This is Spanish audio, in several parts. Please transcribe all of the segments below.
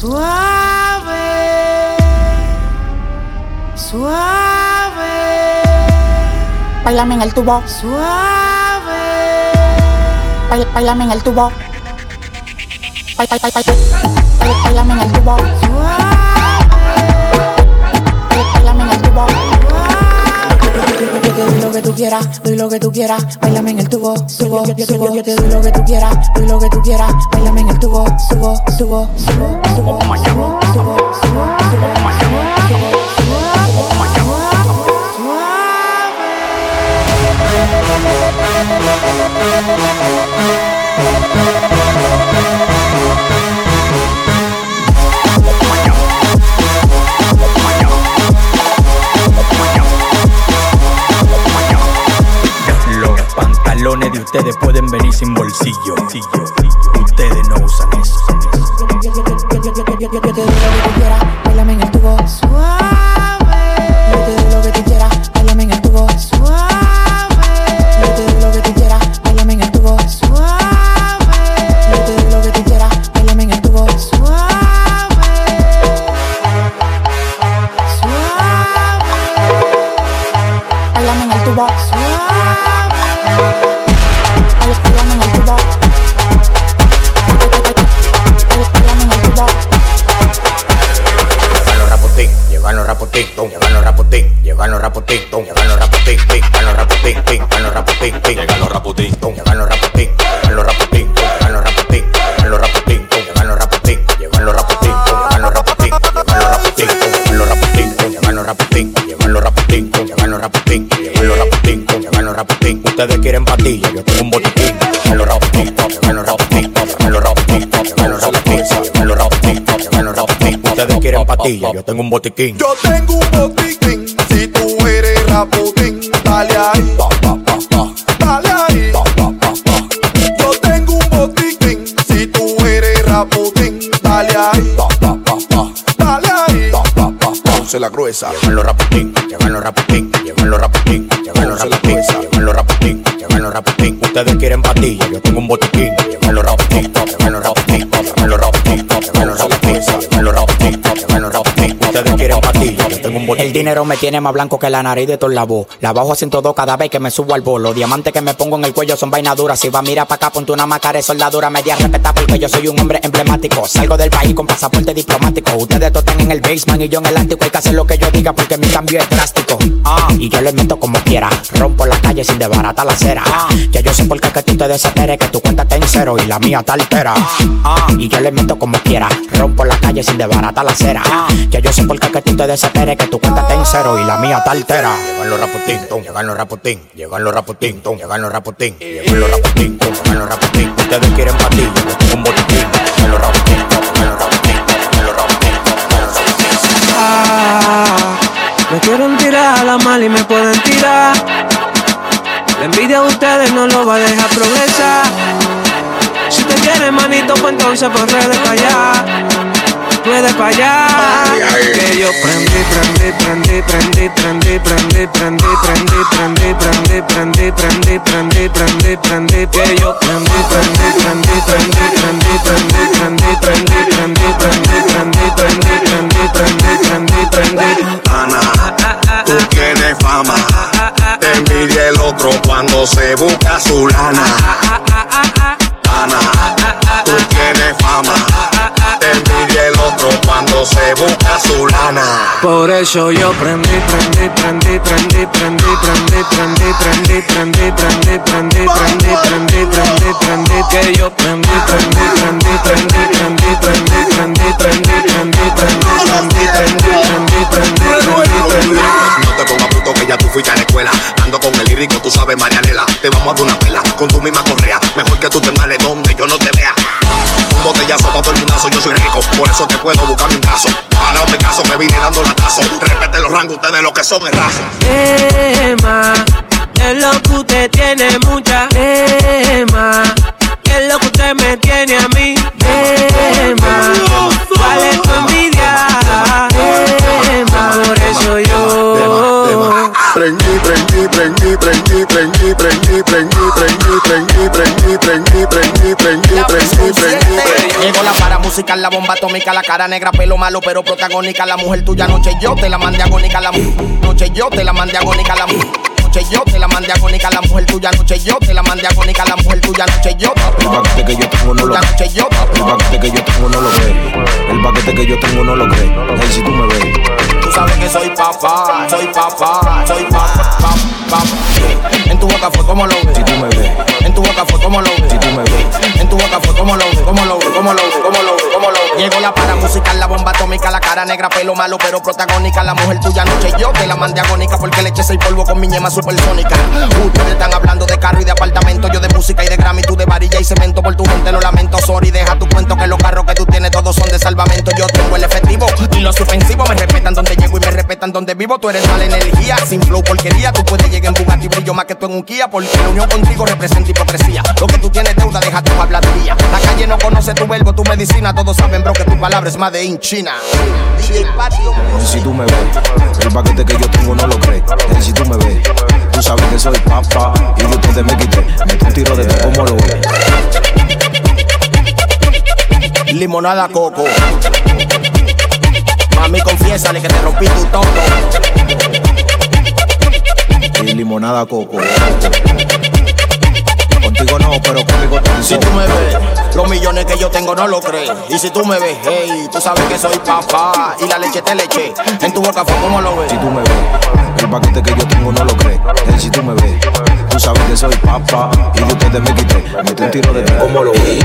Suave, suave. Bailame en el tubo. Suave. Bailame en el tubo. Bailame en el tubo. que quieras, doy lo que tú quieras, bailame en el tubo, subo, subo. Yo te doy lo que tú quieras, doy lo que tú quieras, bailame en el tubo, subo, subo, subo, subo, subo, subo, subo. Llegan los rapotín, pin, llegan los rapotín, tum, llegan los rapotín, llegan los rapotín, tum, llegan los rapotín, llegan los rapotín, tum, llegan los rapotín, llegan los rapotín, tum, llegan los rapotín, llegan los rapotín, tum, llegan los rapotín, tum, llegan los rapotín, tum, llegan los rapotín, llegan los llegan los. Ustedes quieren patilla, yo tengo un botiquín, llegan los rapotín, llegan los rapotín, llegan los rapotín, llegan los rapotín, llegan los rapotín, llegan los rapotín. Ustedes quieren patilla, yo tengo un botiquín. Yo tengo un botiquín, si tú eres raputín, dale ahí, Ponce la gruesa. Los rapatín, llevan los rapatín, llevan los rapatín, llevan los rapatín, llevan los rapatín, llevan los rapatín. Ustedes quieren batilla, yo tengo un botiquín. Llevan los rapatín, llevan los yo tengo un. El dinero me tiene más blanco que la nariz de toda la voz. La bajo a 102 cada vez que me subo al bolo. Diamantes que me pongo en el cuello son vainas duras. Si va a mirar pa' acá, ponte una máscara de soldadura media respeta porque yo soy un hombre emblemático. Salgo del país con pasaporte diplomático. Ustedes están en el basement y yo en el ático. Hay que hacer lo que yo diga porque mi cambio es drástico. Ah, y yo les meto como quiera. Rompo la calle sin desbaratar la acera. Ah, ya yo sé por qué que tú te desateres, que tu cuenta está en cero y la mía está altera. Ah, y yo les meto como quiera. Rompo la calle sin desbaratar la acera. Ah, ya yo sé por que tú te desateres, que tu cuenta está en cero y la mía está altera. Llegan los rapotín, tum, llegan los rapotín, llegan los rapotín, tum, llegan los rapotín, llegan los rapotín, tum, llegan los rapotín. Ustedes quieren tengo un botiquín. Llegan los rapotín, llegan los rapotín, llegan los rapotín, llegan los rapotín. Ah, me quieren tirar a la mal y me pueden tirar. La envidia de ustedes no lo va a dejar progresar. Si te quieren manito, pues entonces pues redes para allá. Puede allá. Que yo prendí, prendí, prendí, prendí, prendí, prendí, prendí, prendí, prendí, prendí, prendí, prendí, prendí, prendí, Que yo prendí, prendí, prendí, prendí, prendí, prendí, prendí, prendí, prendí, prendí, prendí, prendí, prendí, prendí, prendí, prendí. Ana, tú tienes fama. Te envidia el otro cuando se busca su lana. Ana, cuando se busca su lana. Por eso yo prendí, prendí, prendí, prendí, prendí, prendí, prendí, prendí, prendí, prendí, prendí, prendí, prendí, prendí, prendí, que yo prendí, prendí, prendí, prendí, prendí, prendí, prendí, prendí, prendí, prendí, prendí, prendí, prendí, prendí, prendí. No te pongas puto que ya tú fuiste a la escuela. Ando con el lírico, tú sabes, Marianela. Te vamos a dar una pela con tu misma correa. Mejor que tú te males yo soy rico, por eso te puedo buscar un caso. Para mi caso me vine dando latazo. Respete los rangos, ustedes lo que son es raza. Emma, es lo que usted tiene mucha Emma, es lo que usted me tiene a mí Emma, ¿cuál es tu envidia? Emma, por eso yo Prendí, prendí, prendí, prendí, prendí, prendí, prendí, prendí, prendí, prendí, prendí, prendí, prendí, prendí, prendí, prendí. Llegó la para música, la bomba atómica, la cara negra, pelo malo, pero protagónica. La mujer tuya, noche yo te la mandé agónica. La noche yo te la mandé agónica. La mu- noche yo te la mandé agónica. La mujer tuya, noche yo te la mandé agónica. La mujer tuya, noche yo. El paquete que yo tengo no lo La noche yo. El paquete que yo tengo no lo cree. El paquete que yo tengo no lo cree. Hey, si tú me ves. Tú sabes que soy papá, soy papá, soy papá, papá, papá. En tu boca fue como lo ves. Si tú me ves. En tu boca fue como lo ves. Si tú me ves. Tu boca fue como lo como lo como lo como lo como lo. Llegó la para musical, la bomba atómica, la cara negra, pelo malo, pero protagónica. La mujer tuya noche yo te la mandé agónica porque le eché seis polvo con mi ñema supersónica. Ustedes están hablando de carro y de apartamento, yo de música y de Grammy, tú de varilla y cemento. Por tu gente lo lamento, sorry, deja tu cuento que los carros que tú tienes todos son de salvamento. Yo tengo el efectivo y los suspensivos me respetan donde llego y me respetan donde vivo. Tú eres mala energía, sin flow porquería. Tú puedes llegar en Bugatti, brillo más que tú en un Kia, porque la unión contigo representa hipocresía. Lo que tú tienes deuda, deja tu La calle no conoce tu verbo, tu medicina. Todos saben, bro, que tu palabra es más de in China. DJ Patio Hey, si tú me ves. El paquete que yo tengo no lo cree. Hey, si tú me ves. Tú sabes que soy papá. Y de ustedes me quité. Mete un tiro de tres como lo ves. Limonada coco. Mami, confiésale que te rompí tu todo. Y limonada coco. Contigo no, pero conmigo te Si tú me ves, los millones que yo tengo no lo crees. Y si tú me ves, hey, tú sabes que soy papá. Y la leche te leche. En tu boca fue como lo ves. Si tú me ves, el paquete que yo tengo no lo cree. Hey, si tú me ves, tú sabes que soy papá. Y de ustedes me quité. Mete un tiro de tres como lo ves.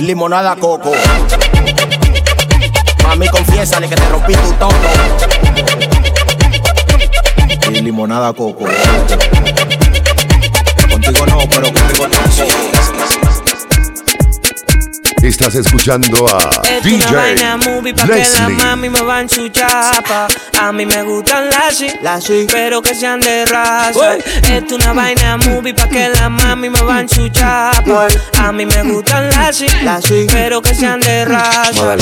Limonada coco. Mami, confiésale que te rompí tu todo. Y limonada coco. Contigo no, pero conmigo te Estás escuchando a Es DJ una vaina movie pa' que la Leslie. mami me van su chapa. A mí me gustan las sí, pero que sean de raza. Es una vaina movie pa' que la mami me van su chapa. A mí me gustan las sí, pero que sean de raza.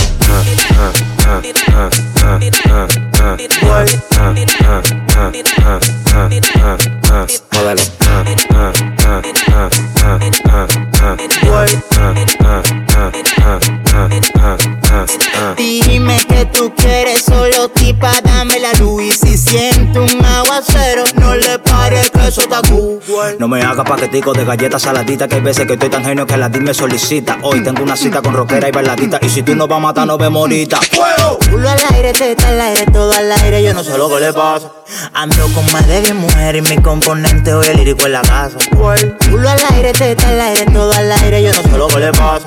Dime que tú quieres solo tipa, dame la luz y si siento un aguacero, no le pares que eso está. No me haga paquetico de galletas saladitas Que hay veces que estoy tan genio que la DIL me solicita Hoy tengo una cita con rockera y bailadita Y si tú no vas a matar, no vemos ahorita Culo al aire, teta al aire, todo al aire, yo no sé lo que le pasa. Ando con más de 10 mujeres y mi componente hoy el lírico en la casa. Culo al aire, teta al aire, todo al aire, yo no sé lo que le pasa.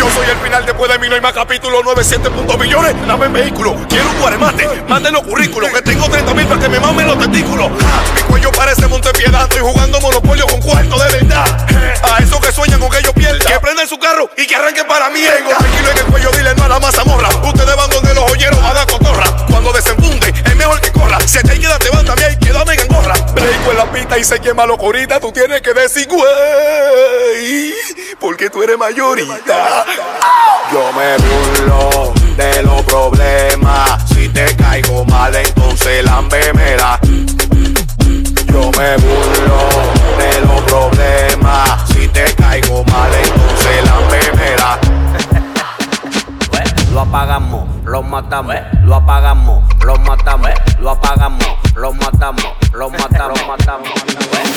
Yo soy el final después de mí no hay más capítulo 97 puntos millones. Dame vehículo, quiero un guaremate, los currículos que tengo 30 mil para que me mamen los testículos. Mi cuello parece Montepiedad, estoy jugando monopolio con cuarto de verdad. A esos que sueñan con que yo pierda, que prendan su carro y que arranquen para mí. Tengo tranquilo en el cuello, dile no a la mazamorra. Ustedes van donde los joyeros a Breiko en la pista y se quema locorita. Tú tienes que decir, güey, porque tú eres mayorita. Yo me burlo de los problemas. Si te caigo mal, entonces lambemela. Yo me burlo de los problemas. Si te caigo mal, entonces lambemela. Lo apagamos, lo matamos, lo apagamos, lo matamos, lo apagamos, lo matamos, lo matamos, matamos.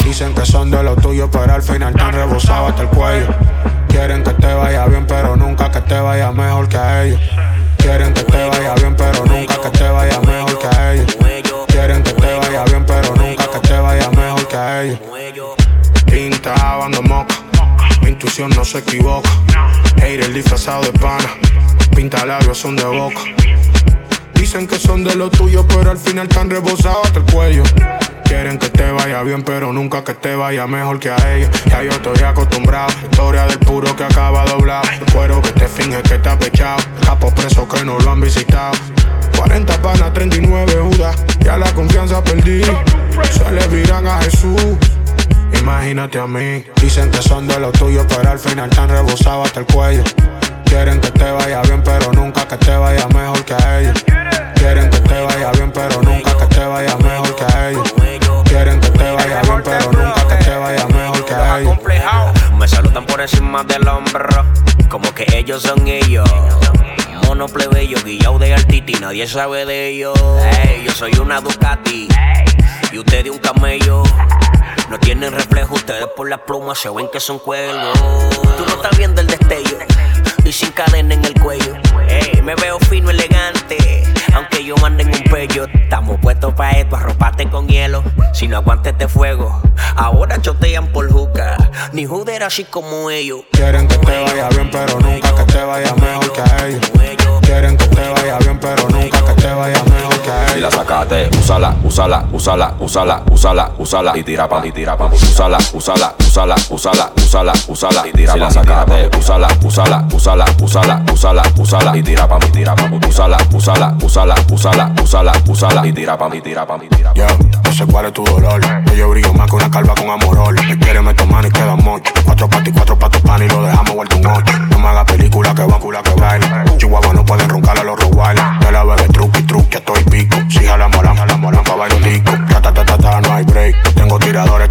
Dicen que son de lo tuyo, pero al final te han rebosado hasta el cuello. Quieren que te vaya bien, pero nunca que te vaya mejor que a ellos. Quieren que te vaya bien, pero nunca que te vaya mejor que a ellos. Quieren que te vaya bien, pero nunca que te vaya mejor que a ellos. Pinta bando moca, mi intuición no se equivoca. Hater disfrazado de pana, pinta labios son de boca. Dicen que son de lo tuyo, pero al final están rebosados hasta el cuello. Quieren que te vaya bien, pero nunca que te vaya mejor que a ella. Ya yo estoy acostumbrado. Historia del puro que acaba doblado. El cuero que te finge que te ha pechado. Capo preso que no lo han visitado. 40 panas, 39 judas. Ya la confianza perdí. Se le viran a Jesús. Imagínate a mí. Dicen que son de los tuyos, pero al final están rebosados hasta el cuello. Quieren que te vaya bien, pero nunca que te vaya mejor que a ellos. Quieren que te vaya bien, pero nunca que te vaya mejor que a ellos. Quieren que te vaya bien, pero nunca que te vaya mejor que a ellos. Me saludan por encima del hombro, como que ellos son ellos. Mono plebeyo, guillao de altiti, nadie sabe de ellos. Ey, yo soy una Ducati y usted de un camello. No tienen reflejo, ustedes por las plumas se ven que son cuervos. Tú no estás viendo el destello y sin cadena en el cuello. Ey, me veo fino, elegante, aunque yo mande en un pello. Estamos puestos pa' esto, arropate con hielo. Si no aguantes este fuego, ahora chotean por juca. Ni juder así como ellos. Quieren que te vaya bien, pero nunca que te vaya mejor que a ellos. Quieren que te vaya bien, pero nunca que te vaya mejor Si la ellos. sacaste, úsala, úsala, úsala, úsala, úsala, úsala y tira pa, y tira pa. Úsala, úsala, úsala, úsala, úsala, úsala y tira pa. Si la sacaste, úsala, úsala, úsala, úsala, úsala, úsala y tira pa, y tira pa. Úsala, úsala, úsala, úsala, úsala, úsala y tira pa, y tira pa, y tira pa. No sé cuál es tu dolor. Que yo brillo más que una calva con amorol. Me quiere, me toman y queda mocho. Cuatro patas y cuatro patos pan y lo dejamos vuelto un ocho. No me hagas película que va, cula que baila. Chihuahua no pueden roncar a los Rottweiler. De la bebé truqui, truqui, estoy pico. Si jala moran, jala moran, pa' bailar tico. Ta, ta, ta, ta, ta, no hay break. Tengo tiradores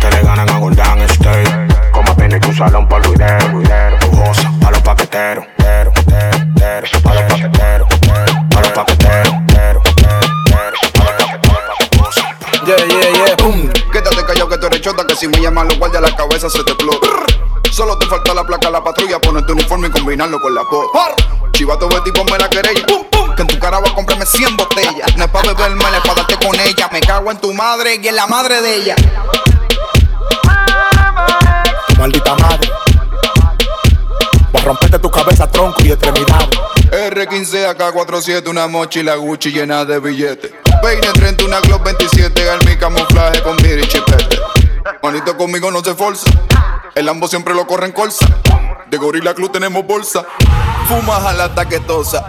la patrulla, ponerte uniforme y combinarlo con la voz. Chivato Betty, ponme la querella. Pum, pum. Que en tu cara va a comprarme 100 botellas. No es pa' beberme, es pa' darte con ella. Me cago en tu madre y en la madre de ella. Maldita madre. Voy a romperte tu cabeza, tronco y extremidades. R15 AK47, una mochila Gucci llena de billetes. Peine 30, una Glock 27, al mi camuflaje con mira y chipete. Manito conmigo no se forza. El Lambo siempre lo corre en colza. De Gorilla Club tenemos bolsa. Fuma jala taquetosa.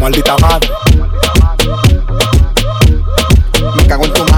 Maldita madre. Me cago en tu.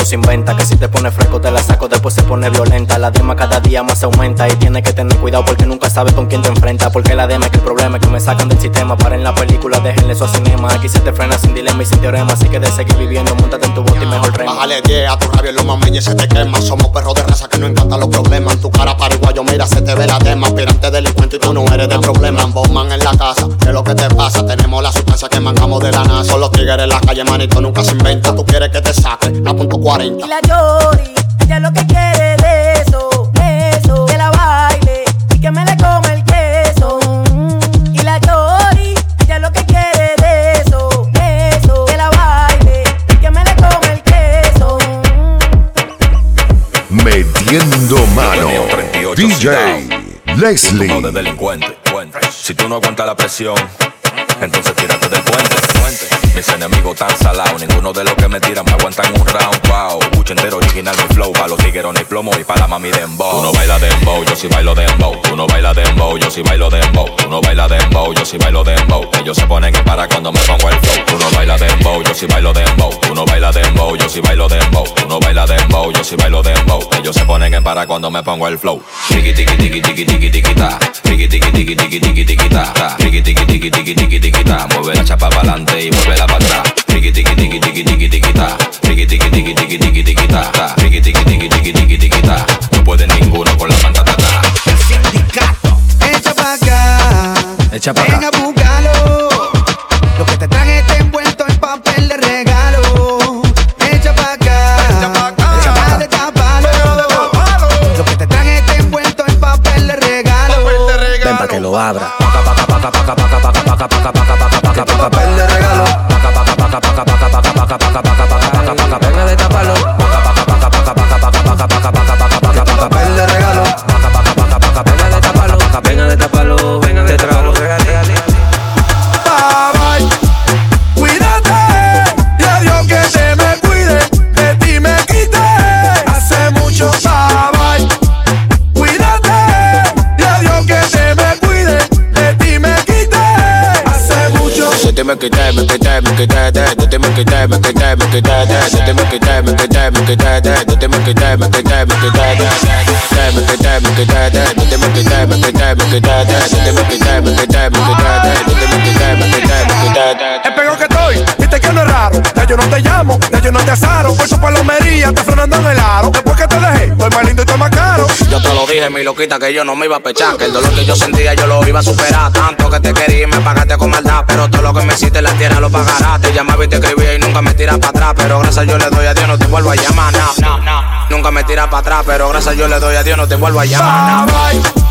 40, así que cuidado se inventa. Que si te pone fresco te la saco, después se pone violenta. La dema cada día más aumenta y tienes que tener cuidado porque nunca sabes con quién te enfrenta. Porque la dema es que el problema es que me sacan del sistema. Para en la película, déjenle eso a cinema. Aquí se te frena sin dilema y sin teorema. Así que de seguir viviendo, montate en tu bote y mejor rema. Bájale 10 a tu rabia, los mameñes se te quema. Somos perros de raza que no encantan los problemas. En tu cara paraguayo, mira, se te ve la dema. Aspirante delincuente y tú no eres de problema. Bomban en la casa, ¿qué es lo que te pasa? Tenemos la sustancia que mancamos de la NASA. Son los tigres en la calle, manito, nunca se inventa. Tú quieres que te saque la punto 40. Y la Yori, ella lo que quiere de eso, de eso, que la baile y que me le come el queso. Mm. Y la Yori, ella lo que quiere de eso, de eso, que la baile y que me le come el queso. Metiendo mano. Tenía un 38 DJ Leslie. Como de delincuente. Si tú no aguantas la presión, entonces tírate del puente. Mis enemigos tan salados, ninguno de los que me tiran me aguantan un round. Wow, mucho entero original mi flow, pa' los tigueros ni plomo y pa' la mami dembow. Tú no bailas dembow, yo sí bailo dembow. Tú no bailas dembow, yo sí bailo dembow. Tú no bailas dembow, yo sí bailo dembow. Ellos se ponen en para cuando me pongo el flow. Tú no bailas dembow, yo sí bailo dembow. Tú no bailas dembow, yo sí bailo dembow. Tú no bailas dembow, yo sí bailo dembow. Ellos se ponen en para cuando me pongo el flow. Tiki tiki tiki tiki tiki tiki ta. Tiki tiki tiki tiki tiki tiki ta. Tiki tiki tiki tiki tiki tiki ta. La chapa para adelante y mueve la para Es peor que estoy, viste que no es raro. Ya yo no te llamo, ya yo no te asaro. Por su palomería, te frenando en el aro. Después que te dejé, estoy más lindo y estoy más. Yo te lo dije, mi loquita, que yo no me iba a pechar. Que el dolor que yo sentía yo lo iba a superar. Tanto que te quería y me pagaste con maldad. Pero todo lo que me hiciste en la tierra lo pagarás. Te llamaba y te escribía y nunca me tiras para atrás. Pero gracias yo le doy a Dios, no te vuelvo a llamar. No, no. Nunca me tiras para atrás. Pero gracias yo le doy a Dios, no te vuelvo a llamar. Bye.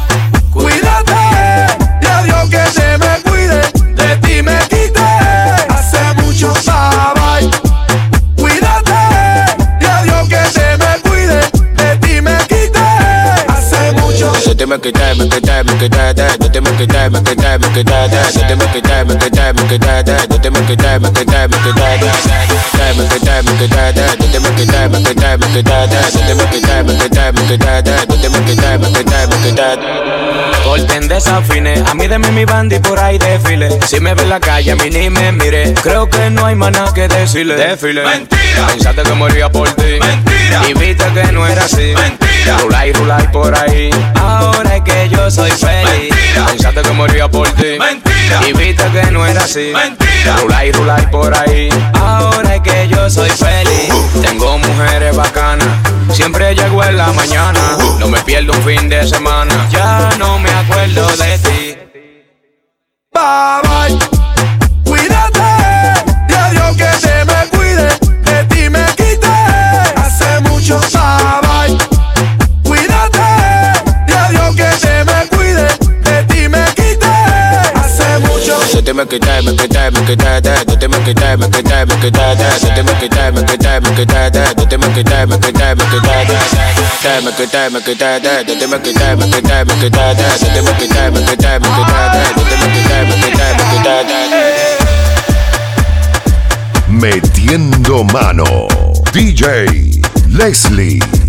Cuídate, y Dios que te te me me me te me me me me me te me me me te me me me te me me me. Corten desafine, a mí de mi por ahí desfile. Si me ve en la calle, a mí ni me mire. Creo que no hay más nada que decirle. Desfile. Mentira. Pensaste que moría por ti. Mentira. Y viste que no era así. Mentira. Rula y rula por ahí. Ahora es que yo soy feliz. Mentira. Pensaste que moría por ti. Mentira. Y viste que no era así. Mentira. Rula y rula por ahí. Ahora es que yo soy feliz. Tengo mujeres bacanas. Siempre llego en la mañana. No me pierdo un fin de semana. Ya no me acuerdo de ti. Bye bye. Cuídate, y a Dios que te me cuide. De ti me quité. Hace mucho bye me quité, me quité, me de, de te me quité, me quité, me de, de te me quité, me quité, me de, de te me quité, me quité, me de me quité, me de, de te me quité, me quité, me de, de te me quité, me quité, me de, de te me quité, me quité, me quité, de. Metiendo mano. DJ Leslie.